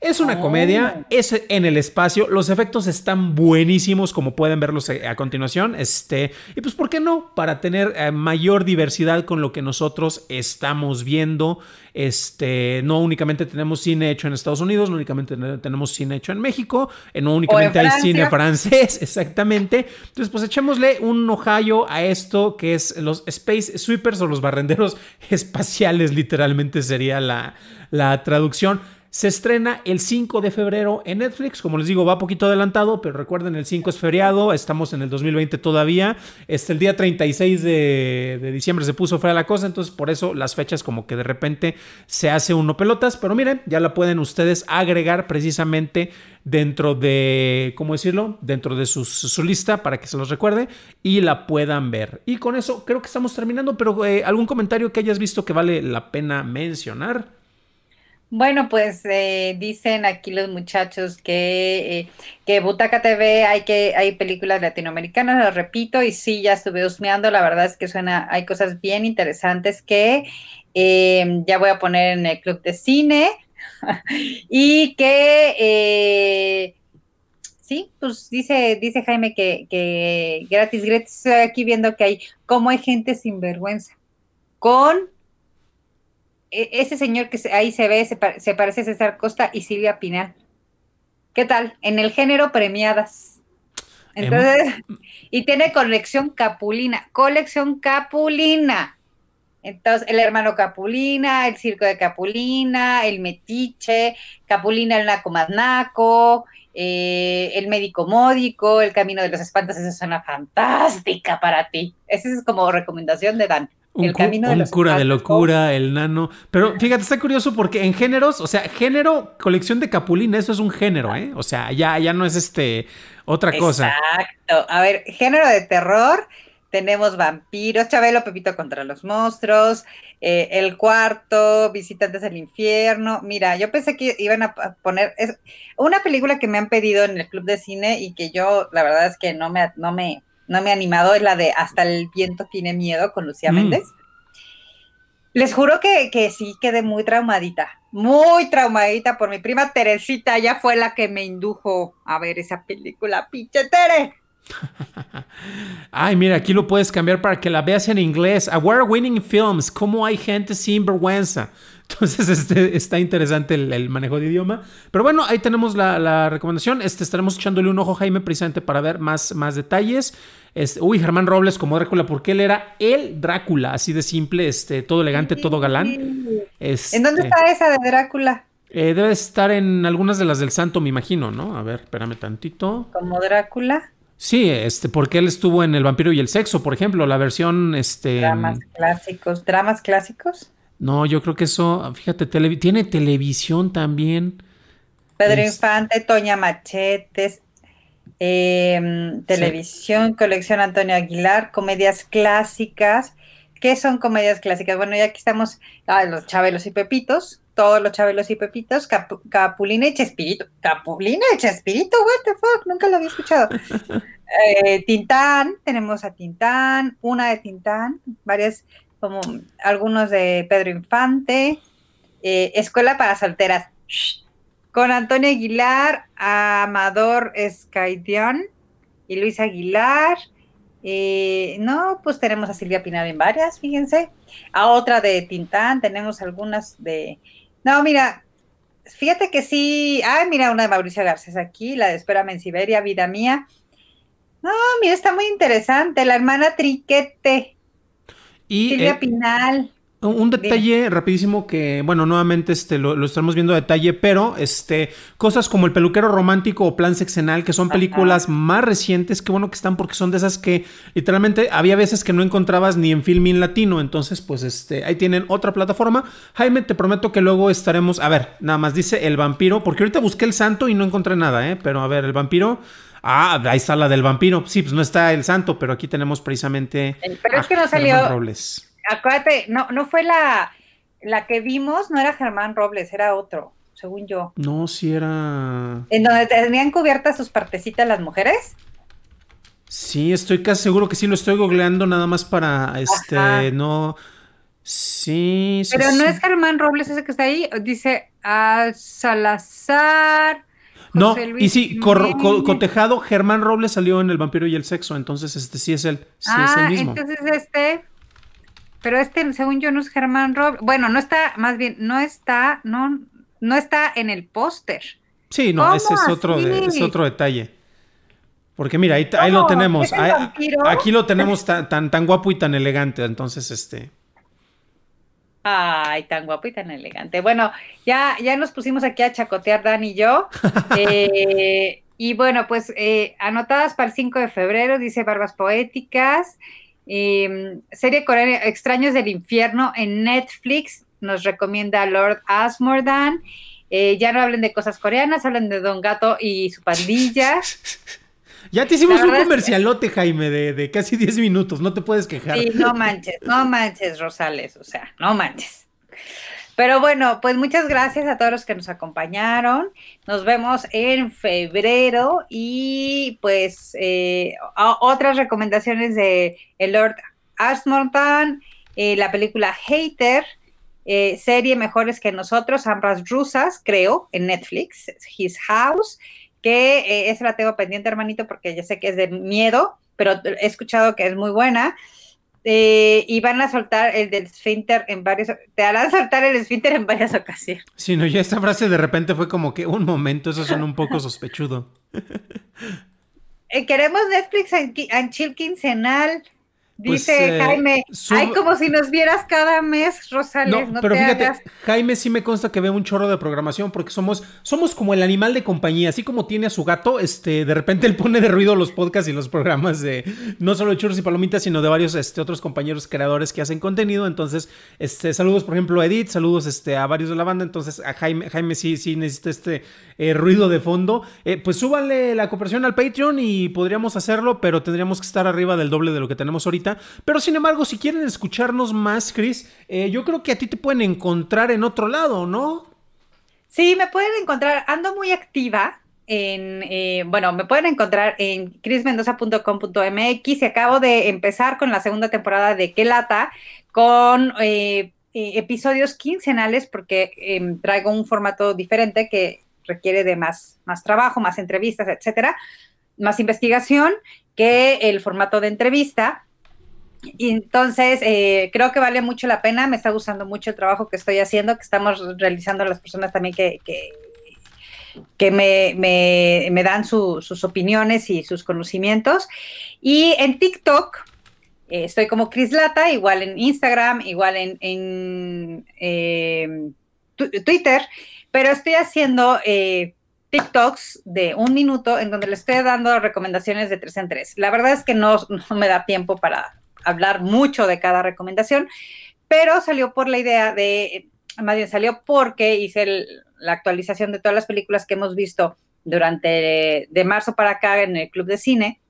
Es una comedia, es en el espacio, los efectos están buenísimos como pueden verlos a continuación, este, y pues ¿por qué no? Para tener eh, mayor diversidad con lo que nosotros estamos viendo, este, no únicamente tenemos cine hecho en Estados Unidos, no únicamente tenemos cine hecho en México, eh, no únicamente hay cine francés, <laughs> exactamente, entonces pues echémosle un ojallo a esto que es los Space Sweepers o los barrenderos <laughs> espaciales, literalmente sería la, la traducción. Se estrena el 5 de febrero en Netflix. Como les digo, va poquito adelantado, pero recuerden, el 5 es feriado. Estamos en el 2020 todavía. Este, el día 36 de, diciembre se puso fuera la cosa. Entonces, por eso las fechas, como que de repente se hace uno pelotas. Pero miren, ya la pueden ustedes agregar precisamente dentro de, ¿cómo decirlo? Dentro de su, lista para que se los recuerde y la puedan ver. Y con eso creo que estamos terminando, pero eh, algún comentario que hayas visto que vale la pena mencionar. Bueno, pues eh, dicen aquí los muchachos que, eh, que Butaca TV hay que hay películas latinoamericanas, lo repito, y sí, ya estuve husmeando, la verdad es que suena, hay cosas bien interesantes que eh, ya voy a poner en el club de cine <laughs> y que sí, pues dice, dice Jaime que, que gratis, gratis, estoy aquí viendo que hay, como hay gente sin vergüenza, con ese señor que ahí se ve se, pa- se parece a César Costa y Silvia Pinal. ¿Qué tal? En el género premiadas. Entonces, <laughs> y tiene colección Capulina, colección Capulina. Entonces, el hermano Capulina, el circo de Capulina, el metiche, Capulina el naco más naco, eh, el médico módico, el camino de los espantos, esa suena fantástica para ti. Esa es como recomendación de Dan. Un, el cu- camino de un los cura de locura, el nano. Pero fíjate, está curioso porque en géneros, o sea, género, colección de Capulina, eso es un género, ¿eh? O sea, ya, ya no es este otra cosa. Exacto. A ver, género de terror. Tenemos vampiros, Chabelo, Pepito contra los monstruos, eh, El Cuarto, Visitantes del Infierno. Mira, yo pensé que iban a poner es una película que me han pedido en el club de cine y que yo, la verdad es que no me, no me, no me he animado, es la de Hasta el viento tiene miedo con Lucía Mm. Méndez. Les juro que, que sí quedé muy traumadita, muy traumadita por mi prima Teresita, ella fue la que me indujo a ver esa película, pinche Tere. <laughs> Ay, mira, aquí lo puedes cambiar para que la veas en inglés. Award winning films, cómo hay gente sin vergüenza. Entonces, <laughs> este, está interesante el, el manejo de idioma. Pero bueno, ahí tenemos la, la recomendación. Este, estaremos echándole un ojo Jaime precisamente para ver más, más detalles. Este, uy, Germán Robles como Drácula, porque él era el Drácula, así de simple, este, todo elegante, todo galán. ¿En dónde Este, está esa de Drácula? eh, debe estar en algunas de las del Santo, me imagino, ¿no? A ver, espérame tantito. Como Drácula, Sí, este, porque él estuvo en El vampiro y el sexo, por ejemplo, la versión, este... dramas clásicos, dramas clásicos. No, yo creo que eso, fíjate, tiene televisión también. Pedro Es- Infante, Toña Machetes, em, televisión, colección Antonio Aguilar, comedias clásicas. ¿Qué son comedias clásicas? Bueno, ya aquí estamos, ah, los Chabelos y Pepitos, todos los Chabelos y Pepitos, Capu- Capulina y Chespirito. Capulina y Chespirito, what the fuck, nunca lo había escuchado. <laughs> Eh, Tintán, tenemos a Tintán, una de Tintán, varias, como algunos de Pedro Infante, eh, Escuela para Solteras, con Antonio Aguilar, Amador Escaidión y Luis Aguilar. Eh, no, pues tenemos a Silvia Pinar en varias, fíjense. A otra de Tintán, tenemos algunas de... No, mira, fíjate que sí. Ah, mira, una de Mauricio Garcés aquí, la de Espérame en Siberia, Vida Mía. No, mira, está muy interesante. La hermana Triquete, Y Silvia eh, Pinal. un detalle rapidísimo que, bueno, nuevamente este, lo, lo estamos viendo a detalle, pero este, cosas como El peluquero romántico o Plan sexenal, que son películas más recientes, qué bueno que están porque son de esas que literalmente había veces que no encontrabas ni en Filmin Latino, entonces pues este, ahí tienen otra plataforma. Jaime, te prometo que luego estaremos, a ver, nada más dice El vampiro, porque ahorita busqué El santo y no encontré nada, ¿eh? Pero a ver, El vampiro... Ah, ahí está la del vampiro. Sí, pues no está el santo, pero aquí tenemos precisamente. Pero es que no salió- Germán Robles. Acuérdate, no, no fue la, la que vimos, no era Germán Robles, era otro, según yo. No, si era. En donde tenían cubiertas sus partecitas las mujeres. Sí, estoy casi seguro que sí lo estoy googleando nada más para este Ajá. no. Sí, sí. Pero no sí. es Germán Robles ese que está ahí, dice a Salazar. No, Luis y sí, cotejado, Germán Robles salió en El vampiro y el sexo, entonces este sí es él. Sí es el ah, mismo. entonces este. Pero este, según yo, no es Germán Robles. Bueno, no está, más bien, no está, no, no está en el póster. Sí, no, ¿Cómo ese es otro, de- es otro detalle. Porque mira, ahí, ahí lo tenemos. ¿Es el ahí- vampiro? aquí lo tenemos tan, tan, tan guapo y tan elegante. Entonces, este. Ay, tan guapo y tan elegante. Bueno, ya, ya nos pusimos aquí a chacotear Dan y yo. <laughs> Eh, y bueno, pues eh, anotadas para el 5 de febrero, dice Barbas Poéticas. Eh, serie coreana Extraños del Infierno en Netflix. Nos recomienda Lord Asmordan. Eh, ya no hablen de cosas coreanas, hablen de Don Gato y su pandilla. <laughs> Ya te hicimos un comercialote, Jaime, de, de casi 10 minutos. No te puedes quejar. Sí, no manches, no manches, Rosales, o sea, no manches. Pero bueno, pues muchas gracias a todos los que nos acompañaron. Nos vemos en febrero y pues eh, otras recomendaciones de el Lord Asmortan, eh, la película Hater, eh, serie Mejores que nosotros, ambas rusas, creo, en Netflix, His House, que eh, esa la tengo pendiente, hermanito, porque ya sé que es de miedo, pero he escuchado que es muy buena. eh, y van a soltar el del esfínter en varios, te harán soltar el esfínter en varias ocasiones. Sí, no, ya esta frase de repente fue como que un momento, eso suena un poco sospechudo. Eh, queremos Netflix en, qui- en chill quincenal. Pues, Dice eh, Jaime, sub- ay, como si nos vieras cada mes, Rosales, No, no, pero te fíjate, hagas. Jaime sí me consta que ve un chorro de programación porque somos, somos como el animal de compañía, así como tiene a su gato, este, de repente él pone de ruido los podcasts y los programas de no solo de churros y palomitas, sino de varios este, otros compañeros creadores que hacen contenido. Entonces, este, saludos, por ejemplo, a Edith, saludos este, a varios de la banda. Entonces, a Jaime, Jaime sí, sí necesita este eh, ruido de fondo. Eh, pues súbanle la cooperación al Patreon y podríamos hacerlo, pero tendríamos que estar arriba del doble de lo que tenemos ahorita. Pero sin embargo, si quieren escucharnos más, Chris, eh, yo creo que a ti te pueden encontrar en otro lado, ¿no? Sí, me pueden encontrar, ando muy activa en, eh, bueno, me pueden encontrar en chrismendoza.com.mx y acabo de empezar con la segunda temporada de Qué Lata con eh, episodios quincenales porque em, traigo un formato diferente que requiere de más, más trabajo, más entrevistas, etcétera, más investigación que el formato de entrevista. Entonces, eh, creo que vale mucho la pena, me está gustando mucho el trabajo que estoy haciendo, que estamos realizando las personas también que, que, me, me, dan su, sus opiniones y sus conocimientos. Y en TikTok eh, estoy como Cris Lata, igual en Instagram, igual en, en eh, Twitter, pero estoy haciendo eh, TikToks de un minuto en donde le estoy dando recomendaciones de tres en tres. La verdad es que no, no me da tiempo para hablar mucho de cada recomendación, pero salió por la idea de, más bien salió porque hice el, la actualización de todas las películas que hemos visto durante de marzo para acá en el club de cine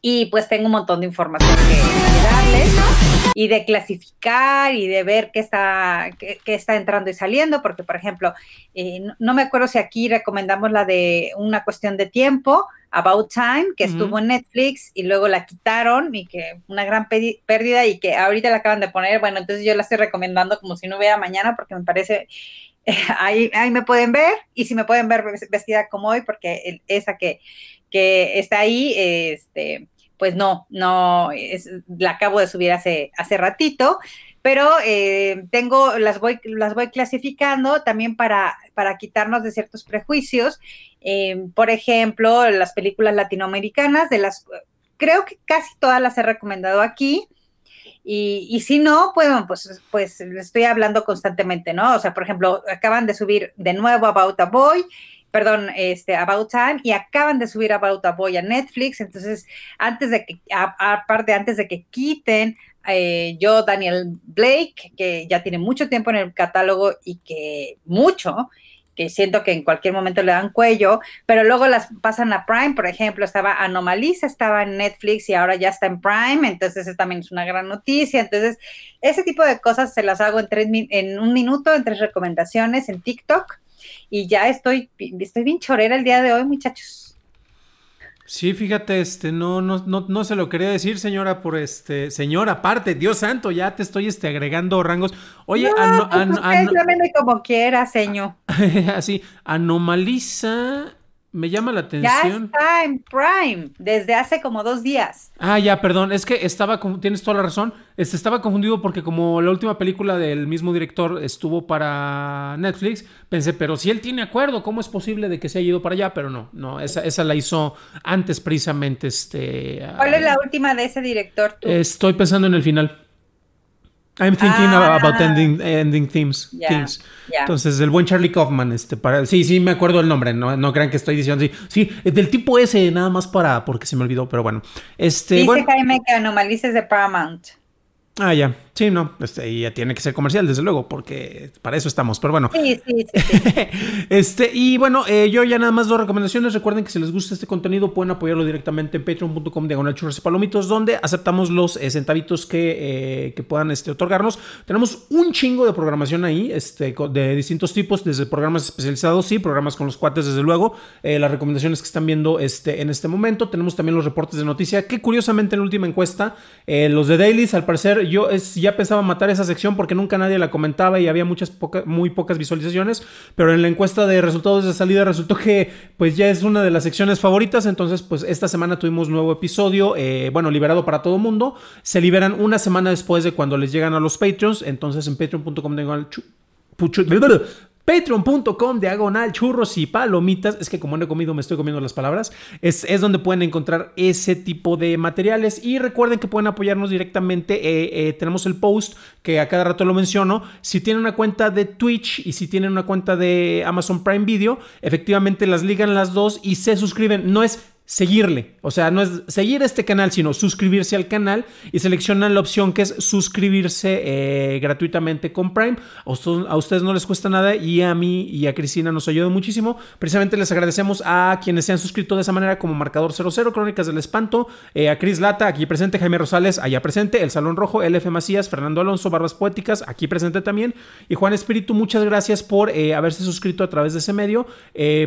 y pues tengo un montón de información que darles y de clasificar y de ver qué está, qué, qué está entrando y saliendo, porque por ejemplo, eh, no, no, me acuerdo si aquí recomendamos la de una cuestión de tiempo, About Time, que uh -huh. estuvo en Netflix y luego la quitaron y que una gran pérdida y que ahorita la acaban de poner, bueno, entonces yo la estoy recomendando como si no hubiera mañana porque me parece, eh, <laughs> ahí, ahí me pueden ver y si me pueden ver vestida como hoy porque esa que, que está ahí, este pues no, no, es, la acabo de subir hace, hace ratito, pero eh, tengo, las voy, las voy clasificando también para, para quitarnos de ciertos prejuicios. Eh, por ejemplo, las películas latinoamericanas, de las, creo que casi todas las he recomendado aquí. Y, si no, pues, pues, pues estoy hablando constantemente, ¿no? O sea, por ejemplo, acaban de subir de nuevo About a Boy, perdón, este, About Time, y acaban de subir About a Boy a Netflix, entonces, antes de que, aparte, antes de que quiten, eh, yo, Daniel Blake, que ya tiene mucho tiempo en el catálogo y que mucho, que siento que en cualquier momento le dan cuello, pero luego las pasan a Prime, por ejemplo, estaba Anomalisa, estaba en Netflix y ahora ya está en Prime, entonces eso también es una gran noticia, entonces ese tipo de cosas se las hago en, tres, en un minuto, en tres recomendaciones en TikTok, y ya estoy, estoy bien chorera el día de hoy, muchachos. Sí, fíjate, este, no, no, no, no se lo quería decir, señora, por este, señora, aparte, Dios santo, ya te estoy este, agregando rangos. Oye, no, pues ano, como quiera, señor. <laughs> Así, anomaliza, me llama la atención. Ya está en Prime desde hace como dos días. Ah, ya, perdón, es que estaba, tienes toda la razón, este, estaba confundido porque como la última película del mismo director estuvo para Netflix, pensé, pero si él tiene acuerdo, ¿cómo es posible de que se haya ido para allá? Pero no, no, esa, esa la hizo antes precisamente. Este, ¿Cuál es la última de ese director? Tú? Estoy pensando en el final. I'm thinking ah, about ending, ending themes. Yeah, themes. Yeah. Entonces, el buen Charlie Kaufman, este, para, sí, sí, me acuerdo el nombre, no, no crean que estoy diciendo sí, sí, del tipo ese, nada más para, porque se me olvidó, pero bueno. Este, Dice bueno, Jaime que anomalices de Paramount. Ah, ya. Sí, no. Este, y ya tiene que ser comercial, desde luego, porque para eso estamos. Pero bueno. Sí, sí, sí. sí. <laughs> este, y bueno, eh, yo ya nada más dos recomendaciones. Recuerden que si les gusta este contenido, pueden apoyarlo directamente en patreon.com diagonal churros y palomitos, donde aceptamos los eh, centavitos que, eh, que puedan este, otorgarnos. Tenemos un chingo de programación ahí, este, de distintos tipos, desde programas especializados, sí, programas con los cuates, desde luego. Las recomendaciones que están viendo este, en este momento. Tenemos también los reportes de noticia, que curiosamente en la última encuesta, los de dailies, al parecer, yo es ya ya pensaba matar esa sección porque nunca nadie la comentaba y había muchas muy pocas visualizaciones, pero en la encuesta de resultados de salida resultó que pues ya es una de las secciones favoritas, entonces pues esta semana tuvimos nuevo episodio, eh, bueno, liberado para todo mundo, se liberan una semana después de cuando les llegan a los Patreons, entonces en patreon.com Patreon.com diagonal churros y palomitas. Es que como no he comido, me estoy comiendo las palabras. Es, donde pueden encontrar ese tipo de materiales. Y recuerden que pueden apoyarnos directamente. Eh, eh, tenemos el post que a cada rato lo menciono. Si tienen una cuenta de Twitch y si tienen una cuenta de Amazon Prime Video, efectivamente las ligan las dos y se suscriben. No es seguirle. O sea, no es seguir este canal, sino suscribirse al canal y seleccionan la opción que es suscribirse eh, gratuitamente con Prime. A ustedes, no les cuesta nada y a mí y a Cristina nos ayuda muchísimo. Precisamente les agradecemos a quienes se han suscrito de esa manera como Marcador 00, Crónicas del Espanto, eh, a Cris Lata, aquí presente, Jaime Rosales, allá presente, El Salón Rojo, LF Macías, Fernando Alonso, Barbas Poéticas, aquí presente también. Y Juan Espíritu, muchas gracias por eh, haberse suscrito a través de ese medio,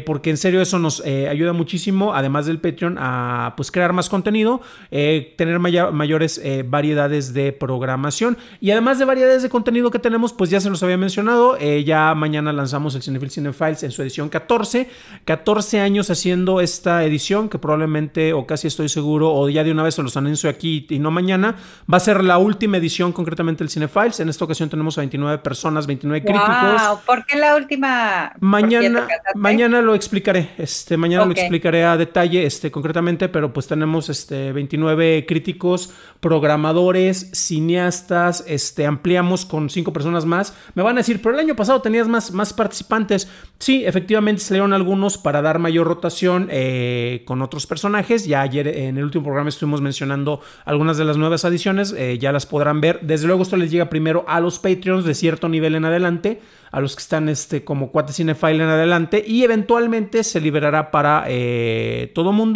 porque en serio eso nos ayuda muchísimo, además del a pues crear más contenido, eh, tener mayores eh, variedades de programación. Y además de variedades de contenido que tenemos, pues ya se los había mencionado, eh, ya mañana lanzamos el Cinefil Cinefiles en su edición 14, 14 años haciendo esta edición que probablemente o casi estoy seguro o ya de una vez se los anuncio aquí y no mañana, va a ser la última edición concretamente del Cinefiles, en esta ocasión tenemos a 29 personas, 29 críticos. ¿Por qué la última? Mañana, mañana lo explicaré, este, mañana lo explicaré a detalle, este, concretamente, pero pues tenemos este, 29 críticos, programadores, cineastas, este, ampliamos con 5 personas más. Me van a decir, pero el año pasado tenías más, más participantes. Sí, efectivamente salieron algunos para dar mayor rotación eh, con otros personajes. Ya ayer en el último programa estuvimos mencionando algunas de las nuevas adiciones, eh, ya las podrán ver. Desde luego esto les llega primero a los Patreons de cierto nivel en adelante a los que están este, como Cuate Cinefile en adelante y eventualmente se liberará para eh, todo mundo.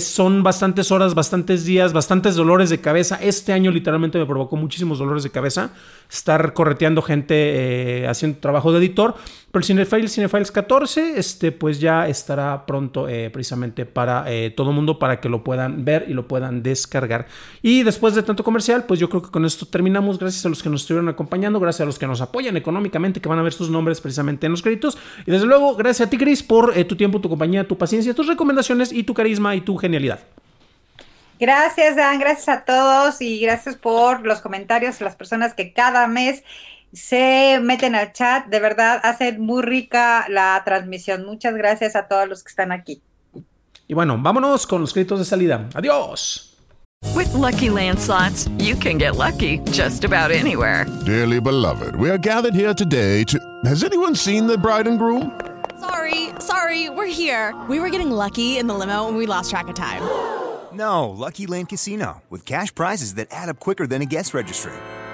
Son bastantes horas, bastantes días, bastantes dolores de cabeza. Este año literalmente me provocó muchísimos dolores de cabeza estar correteando gente eh, haciendo trabajo de editor. Pero el Cinefiles, Cinefiles 14, este, pues ya estará pronto eh, precisamente para eh, todo mundo para que lo puedan ver y lo puedan descargar. Y después de tanto comercial, pues yo creo que con esto terminamos. Gracias a los que nos estuvieron acompañando, gracias a los que nos apoyan económicamente, que van a ver sus nombres precisamente en los créditos. Y desde luego, gracias a ti, Chris, por tu tiempo, tu compañía, tu paciencia, tus recomendaciones y tu carisma y tu genialidad. Gracias, Dan. Gracias a todos y gracias por los comentarios, las personas que cada mes se meten al chat. De verdad, hacen muy rica la transmisión. Muchas gracias a todos los que están aquí. Y bueno, vámonos con los créditos de salida. Adiós. With lucky landslots, you can get lucky just about anywhere. Dearly beloved, we are gathered here today to. Has anyone seen the bride and groom? Sorry, sorry, we're here. We were getting lucky in the limo and we lost track of time. No, Lucky Land Casino, with cash prizes that add up quicker than a guest registry.